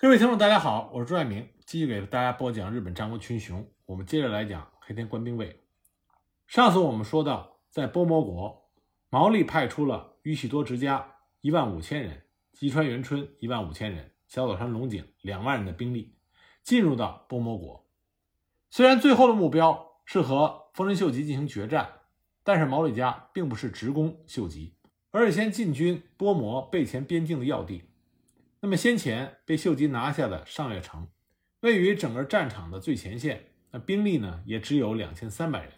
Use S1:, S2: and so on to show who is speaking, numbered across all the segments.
S1: 各位听众，大家好，我是朱爱明，继续给大家播讲日本战国群雄。我们接着来讲黑田官兵卫。上次我们说到，在波摩国，毛利派出了宇喜多直家一万五千人，吉川元春一万五千人，小岛川龙井两万人的兵力进入到波摩国。虽然最后的目标是和丰臣秀吉进行决战，但是毛利家并不是直攻秀吉，而是先进军波摩备前边境的要地。那么先前被秀吉拿下的上月城，位于整个战场的最前线，那兵力呢也只有两千三百人。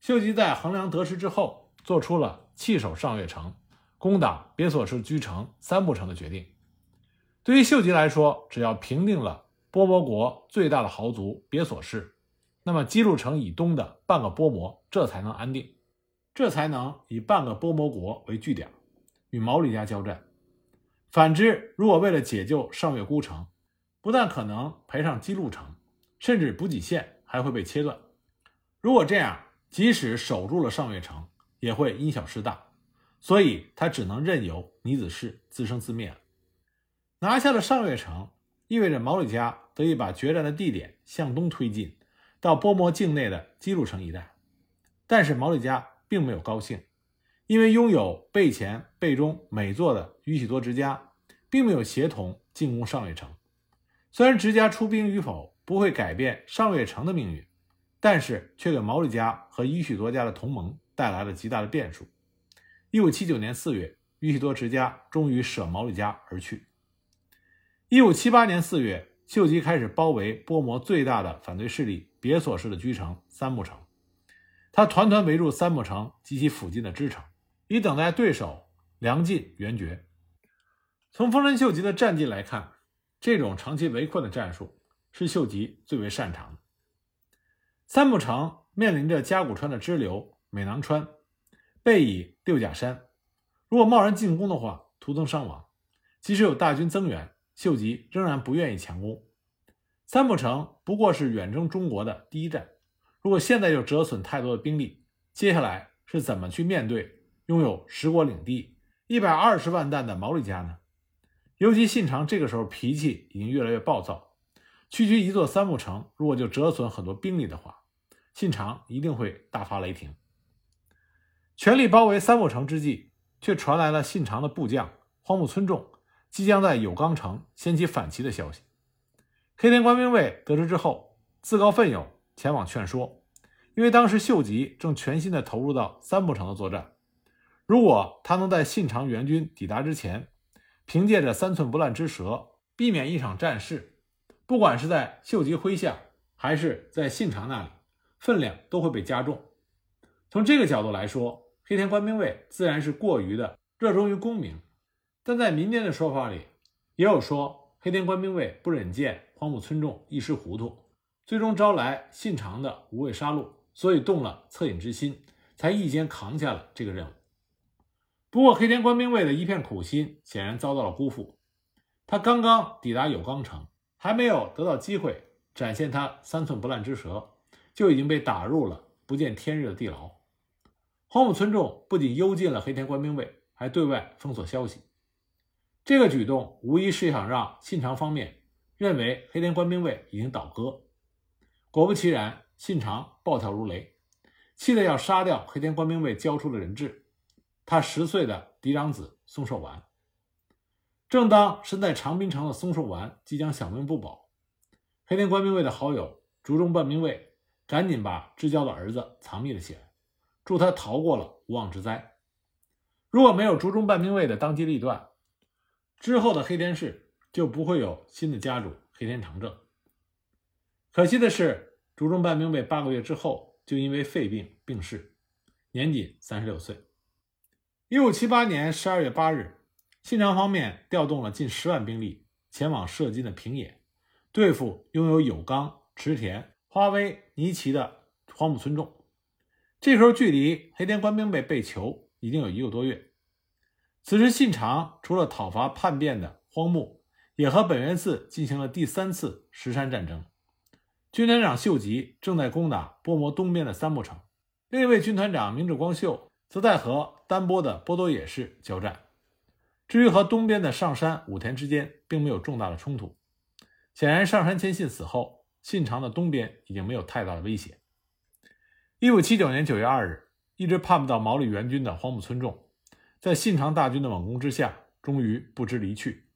S1: 秀吉在衡量得失之后，做出了弃守上月城，攻打别所氏居城三步城的决定。对于秀吉来说，只要平定了波摩国最大的豪族别所氏，那么姬路城以东的半个波摩这才能安定，这才能以半个波摩国为据点，与毛利家交战。反之，如果为了解救上越孤城，不但可能赔上姬路城，甚至补给线还会被切断。如果这样，即使守住了上越城，也会因小失大，所以他只能任由尼子氏自生自灭。拿下了上越城，意味着毛利家得以把决战的地点向东推进，到波摩境内的姬路城一带。但是毛利家并没有高兴，因为拥有备前、备中美作的宇喜多直家，并没有协同进攻上月城。虽然直家出兵与否不会改变上月城的命运。但是却给毛利家和宇喜多家的同盟带来了极大的变数。一五七九年四月，宇喜多直家终于舍毛利家而去。一五七八年四月，秀吉开始包围波摩最大的反对势力别所氏的居城三木城，他团团围住三木城及其附近的支城，以等待对手粮尽援绝。从丰臣秀吉的战绩来看，这种长期围困的战术是秀吉最为擅长的。三木城面临着甲骨川的支流美囊川，背倚六甲山，如果贸然进攻的话，徒增伤亡。即使有大军增援，秀吉仍然不愿意强攻。三木城不过是远征中国的第一站，如果现在就折损太多的兵力，接下来是怎么去面对拥有十国领地、一百二十万担的毛利家呢？尤其信长这个时候脾气已经越来越暴躁，区区一座三木城，如果就折损很多兵力的话，信长一定会大发雷霆。全力包围三木城之际，却传来了信长的部将荒木村重即将在有冈城掀起反旗的消息。黑田官兵卫得知之后，自告奋勇前往劝说，因为当时秀吉正全心的投入到三木城的作战。如果他能在信长援军抵达之前，凭借着三寸不烂之舌，避免一场战事，不管是在秀吉麾下，还是在信长那里。分量都会被加重。从这个角度来说，黑田官兵卫自然是过于的热衷于功名。但在民间的说法里，也有说黑田官兵卫不忍见荒木村重一时糊涂，最终招来信长的无畏杀戮，所以动了恻隐之心，才一肩扛下了这个任务。不过，黑田官兵卫的一片苦心显然遭到了辜负。他刚刚抵达有冈城，还没有得到机会展现他三寸不烂之舌。就已经被打入了不见天日的地牢。荒木村重不仅幽禁了黑田官兵卫，还对外封锁消息。这个举动无疑是想让信长方面认为黑田官兵卫已经倒戈。果不其然，信长暴跳如雷，气得要杀掉黑田官兵卫交出的人质，他十岁的嫡长子松寿丸。正当身在长滨城的松寿丸即将小命不保，黑田官兵卫的好友竹中半兵卫。赶紧把至交的儿子藏匿了起来，助他逃过了无妄之灾。如果没有竹中半兵卫的当机立断，之后的黑田氏就不会有新的家主黑田长政。可惜的是，竹中半兵卫八个月之后就因为肺病病逝，年仅三十六岁。一五七八年十二月八日，信长方面调动了近十万兵力前往射津的平野，对付拥有有冈、池田。花威尼奇的荒木村重，这时候距离黑田官兵被被囚已经有一个多月。此时信长除了讨伐叛变的荒木，也和本元寺进行了第三次石山战争。军团长秀吉正在攻打波摩东边的三木城，另一位军团长明智光秀则在和丹波的波多野市交战。至于和东边的上山武田之间，并没有重大的冲突。显然，上杉谦信死后，信长的东边已经没有太大的威胁。一五七九年九月二日，一直盼不到毛利援军的荒木村重，在信长大军的猛攻之下，终于不知离去。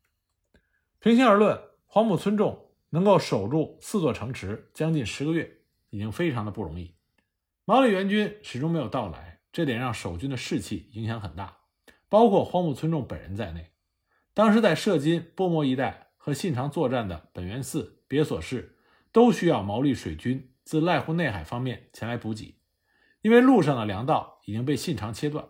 S1: 平心而论，荒木村重能够守住四座城池将近十个月，已经非常的不容易。毛利援军始终没有到来，这点让守军的士气影响很大，包括荒木村重本人在内。当时在射津、波摩一带和信长作战的本元寺、别所市，都需要毛利水军自濑户内海方面前来补给，因为路上的粮道已经被信长切断。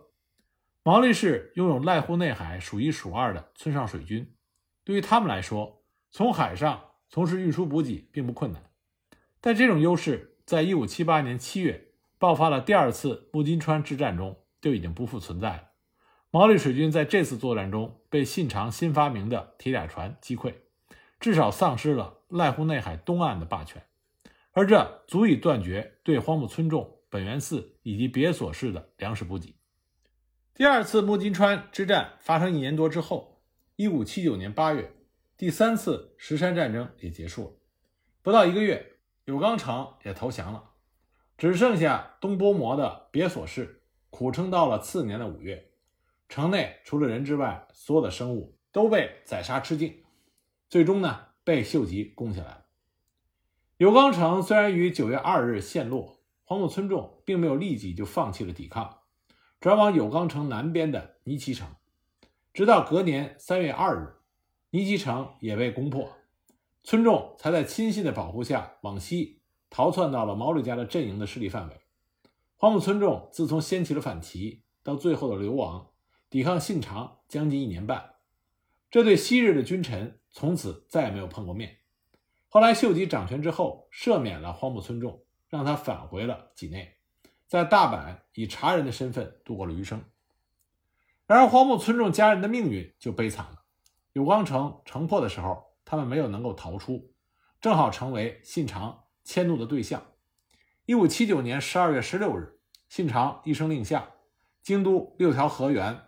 S1: 毛利氏拥有濑户内海数一数二的村上水军。对于他们来说，从海上从事运输补给并不困难。但这种优势，在一五七八年七月爆发了第二次木津川之战中就已经不复存在了。毛利水军在这次作战中被信长新发明的铁甲船击溃，至少丧失了濑户内海东岸的霸权，而这足以断绝对荒木村重、本元寺以及别所市的粮食补给。第二次木津川之战发生一年多之后。一五七九年八月，第三次石山战争也结束了。不到一个月，有冈城也投降了，只剩下东波摩的别所市苦撑到了次年的五月。城内除了人之外，所有的生物都被宰杀吃尽。最终呢，被秀吉攻下来了。有冈城虽然于九月二日陷落，荒木村众并没有立即就放弃了抵抗，转往有冈城南边的尼崎城。直到隔年三月二日，尼崎城也被攻破，村众才在亲信的保护下往西逃窜到了毛利家的阵营的势力范围。荒木村众自从掀起了反旗，到最后的流亡，抵抗信长将近一年半，这对昔日的君臣从此再也没有碰过面。后来秀吉掌权之后，赦免了荒木村众，让他返回了畿内，在大阪以茶人的身份度过了余生。然而，荒木村重家人的命运就悲惨了。有光城城破的时候，他们没有能够逃出，正好成为信长迁怒的对象。一五七九年十二月十六日，信长一声令下，京都六条河原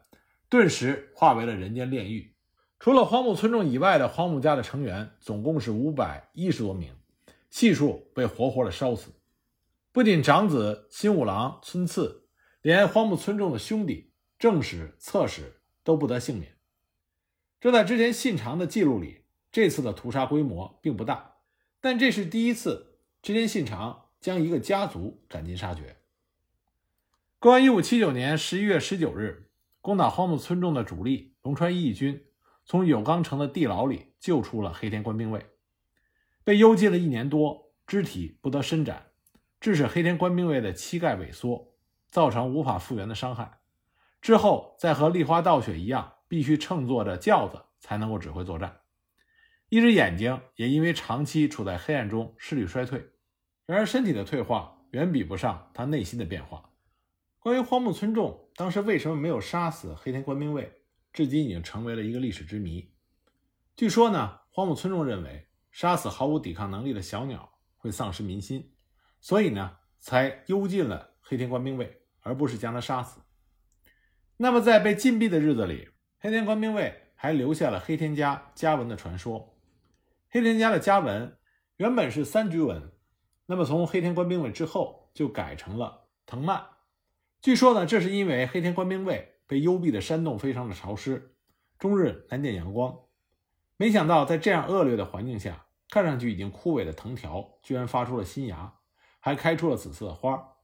S1: 顿时化为了人间炼狱。除了荒木村重以外的荒木家的成员，总共是五百一十多名，悉数被活活的烧死。不仅长子新五郎村次，连荒木村重的兄弟。正史、侧史都不得幸免。这在之前信长的记录里，这次的屠杀规模并不大，但这是第一次，织田信长将一个家族斩尽杀绝。公元一五七九年十一月十九日，攻打荒木村中的主力龙川义军，从有冈城的地牢里救出了黑田官兵卫，被幽禁了一年多，肢体不得伸展，致使黑田官兵卫的膝盖萎缩，造成无法复原的伤害。之后，再和立花道雪一样，必须乘坐着轿子才能够指挥作战。一只眼睛也因为长期处在黑暗中视力衰退。然而，身体的退化远比不上他内心的变化。关于荒木村重当时为什么没有杀死黑田官兵卫，至今已经成为了一个历史之谜。据说呢，荒木村重认为杀死毫无抵抗能力的小鸟会丧失民心，所以呢，才幽禁了黑田官兵卫，而不是将他杀死。那么，在被禁闭的日子里，黑田官兵卫还留下了黑田家家文的传说。黑田家的家文原本是三居文，那么从黑田官兵卫之后就改成了藤蔓。据说呢，这是因为黑田官兵卫被幽闭的山洞非常的潮湿，终日难见阳光。没想到在这样恶劣的环境下，看上去已经枯萎的藤条居然发出了新芽，还开出了紫色的花。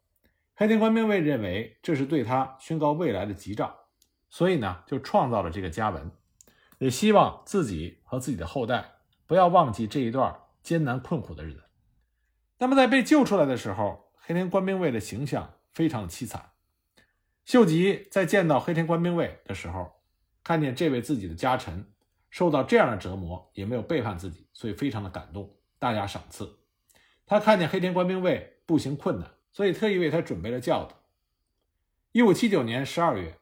S1: 黑田官兵卫认为这是对他宣告未来的吉兆，所以呢，就创造了这个家文，也希望自己和自己的后代不要忘记这一段艰难困苦的日子。那么，在被救出来的时候，黑田官兵卫的形象非常的凄惨。秀吉在见到黑田官兵卫的时候，看见这位自己的家臣受到这样的折磨，也没有背叛自己，所以非常的感动，大加赏赐。他看见黑田官兵卫步行困难。所以特意为他准备了轿子。一五七九年十二月，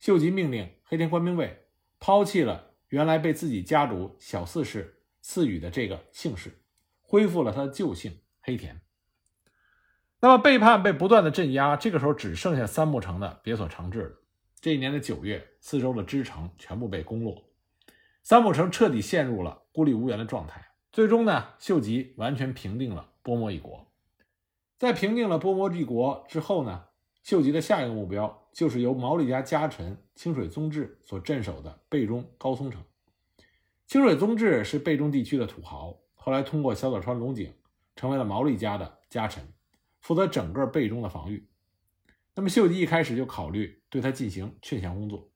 S1: 秀吉命令黑田官兵卫抛弃了原来被自己家主小四氏赐予的这个姓氏，恢复了他的旧姓黑田。那么背叛被不断的镇压，这个时候只剩下三木城的别所长治了。这一年的九月，四周的支城全部被攻落，三木城彻底陷入了孤立无援的状态。最终呢，秀吉完全平定了波摩一国。在平定了波摩一国之后呢，秀吉的下一个目标就是由毛利家家臣清水宗治所镇守的备中高松城。清水宗治是备中地区的土豪，后来通过小早川龙井成为了毛利家的家臣，负责整个备中的防御。那么秀吉一开始就考虑对他进行劝降工作，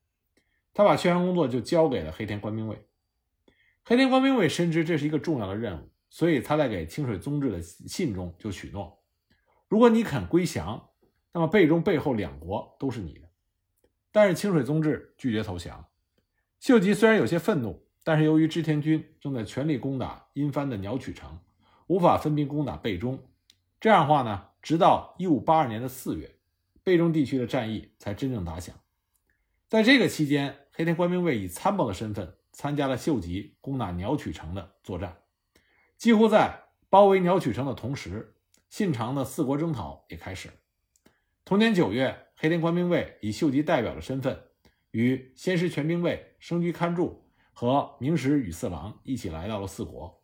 S1: 他把劝降工作就交给了黑田官兵卫。黑田官兵卫深知这是一个重要的任务，所以他在给清水宗治的信中就许诺：如果你肯归降，那么备中背后两国都是你的。但是清水宗治拒绝投降。秀吉虽然有些愤怒，但是由于织田军正在全力攻打阴藩的鸟取城，无法分兵攻打备中。这样的话呢，直到一五八二年的四月，备中地区的战役才真正打响。在这个期间，黑田官兵卫以参谋的身份。参加了秀吉攻打鸟取城的作战，几乎在包围鸟取城的同时，信长的四国征讨也开始了。同年九月，黑田官兵卫以秀吉代表的身份，与先师全兵卫生居勘助和明石与四郎一起来到了四国。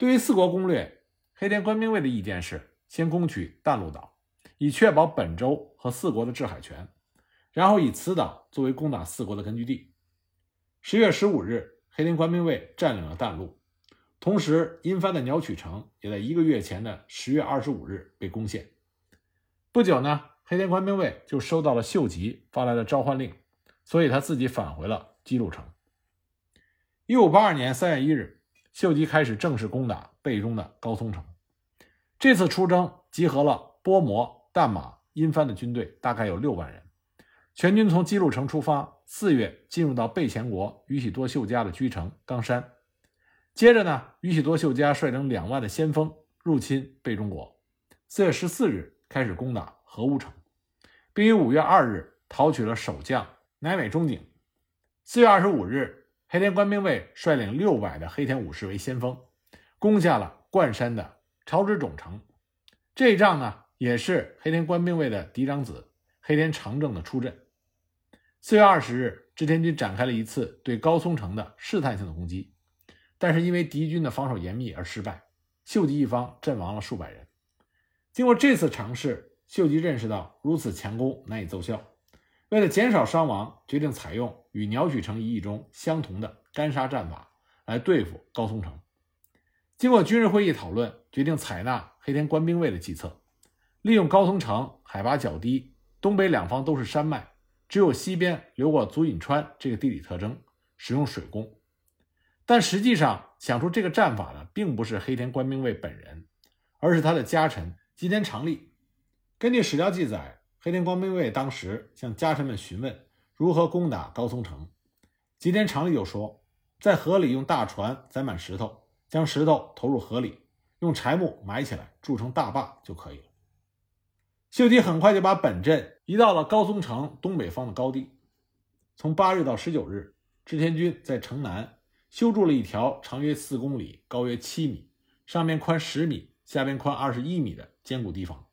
S1: 对于四国攻略，黑田官兵卫的意见是先攻取淡路岛，以确保本州和四国的制海权，然后以此岛作为攻打四国的根据地。十月十五日，黑田官兵卫占领了淡路，同时阴藩的鸟取城也在一个月前的十月二十五日被攻陷。不久呢，黑田官兵卫就收到了秀吉发来的召唤令，所以他自己返回了姬路城。一五八二年三月一日，秀吉开始正式攻打备中的高松城。这次出征集合了波摩、淡马、阴藩的军队，大概有六万人。全军从姬路城出发，四月进入到备前国宇喜多秀家的居城冈山。接着呢，宇喜多秀家率领两万的先锋入侵备中国。四月十四日开始攻打和屋城，并于五月二日讨取了守将乃美中景。四月二十五日，黑田官兵卫率领六百的黑田武士为先锋，攻下了冠山的朝之种城。这一仗呢，也是黑田官兵卫的嫡长子黑田长政的出阵。四月二十日，织田军展开了一次对高松城的试探性的攻击，但是因为敌军的防守严密而失败，秀吉一方阵亡了数百人。经过这次尝试，秀吉认识到如此强攻难以奏效，为了减少伤亡，决定采用与鸟取城一役中相同的干沙战法来对付高松城。经过军事会议讨论，决定采纳黑田官兵卫的计策，利用高松城海拔较低，东北两方都是山脉。只有西边流过足隐川这个地理特征，使用水攻。但实际上想出这个战法的，并不是黑田官兵卫本人，而是他的家臣吉田长利。根据史料记载，黑田官兵卫当时向家臣们询问如何攻打高松城，吉田长利就说：“在河里用大船载满石头，将石头投入河里，用柴木埋起来，筑成大坝就可以了。”秀吉很快就把本阵移到了高松城东北方的高地。从八日到十九日，织田军在城南修筑了一条长约四公里、高约七米、上面宽十米、下边宽二十一米的坚固堤防，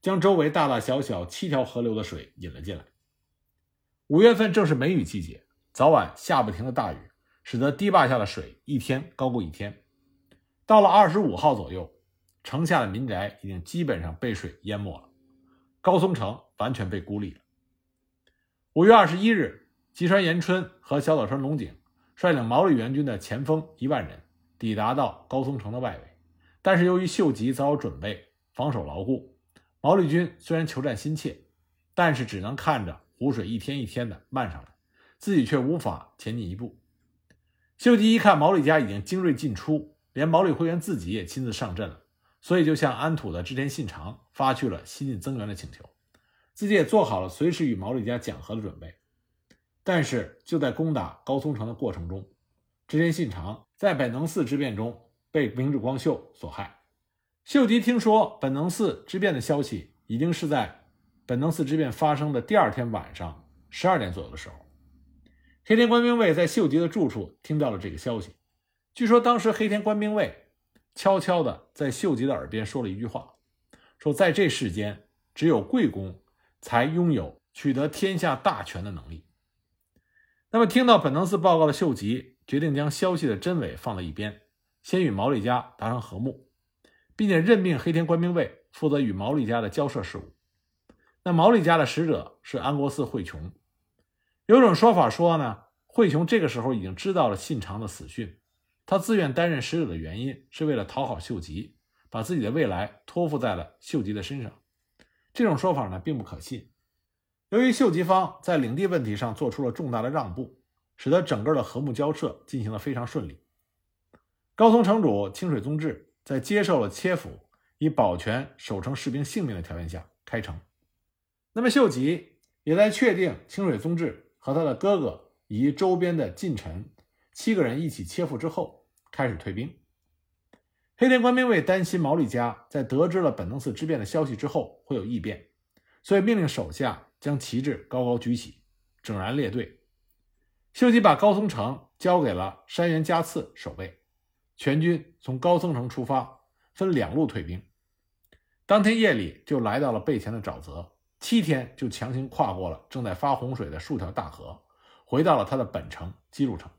S1: 将周围大大小小七条河流的水引了进来。五月份正是梅雨季节，早晚下不停的大雨，使得堤坝下的水一天高过一天。到了二十五号左右，城下的民宅已经基本上被水淹没了。高松城完全被孤立了。五月二十一日，吉川延春和小岛川龙井率领毛利援军的前锋一万人抵达到高松城的外围，但是由于秀吉早有准备，防守牢固，毛利军虽然求战心切，但是只能看着湖水一天一天的漫上来，自己却无法前进一步。秀吉一看毛利家已经精锐尽出，连毛利辉元自己也亲自上阵了。所以，就向安土的织田信长发去了新进增援的请求，自己也做好了随时与毛利家讲和的准备。但是，就在攻打高松城的过程中，织田信长在本能寺之变中被明智光秀所害。秀吉听说本能寺之变的消息，已经是在本能寺之变发生的第二天晚上十二点左右的时候。黑田官兵卫在秀吉的住处听到了这个消息。据说当时黑田官兵卫。悄悄地在秀吉的耳边说了一句话：“说在这世间，只有贵公才拥有取得天下大权的能力。”那么，听到本能寺报告的秀吉决定将消息的真伪放在一边，先与毛利家达成和睦，并且任命黑田官兵卫负责与毛利家的交涉事务。那毛利家的使者是安国寺惠琼。有种说法说呢，惠琼这个时候已经知道了信长的死讯，他自愿担任使者的原因是为了讨好秀吉，把自己的未来托付在了秀吉的身上。这种说法呢，并不可信。由于秀吉方在领地问题上做出了重大的让步，使得整个的和睦交涉进行的非常顺利。高松城主清水宗治在接受了切腹以保全守城士兵性命的条件下开城。那么秀吉也在确定清水宗治。和他的哥哥以及周边的近臣七个人一起切腹之后，开始退兵。黑田官兵卫担心毛利家在得知了本能寺之变的消息之后会有异变，所以命令手下将旗帜高高举起，整然列队。秀吉把高松城交给了山原家次守备，全军从高松城出发，分两路退兵。当天夜里就来到了备前的沼泽。七天就强行跨过了正在发洪水的数条大河，回到了他的本城基路城。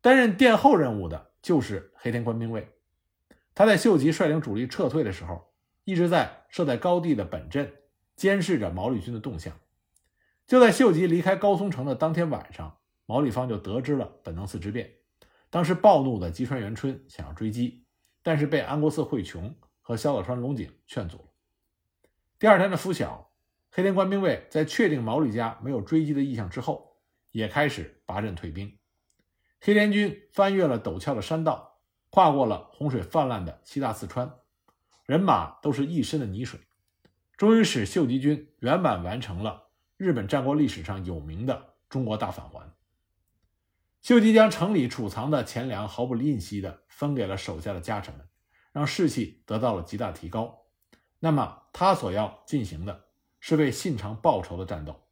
S1: 担任殿后任务的就是黑田官兵卫，他在秀吉率领主力撤退的时候，一直在设在高地的本镇监视着毛利军的动向。就在秀吉离开高松城的当天晚上，毛利方就得知了本能寺之变。当时暴怒的吉川元春想要追击，但是被安国寺惠琼和小早川龙井劝阻了。第二天的拂晓，黑田官兵卫在确定毛利家没有追击的意向之后，也开始拔阵退兵。黑田军翻越了陡峭的山道，跨过了洪水泛滥的西大四川，人马都是一身的泥水，终于使秀吉军圆满完成了日本战国历史上有名的中国大返还。秀吉将城里储藏的钱粮毫不吝惜地分给了手下的家臣们，让士气得到了极大提高。那么，他所要进行的是为信长报仇的战斗。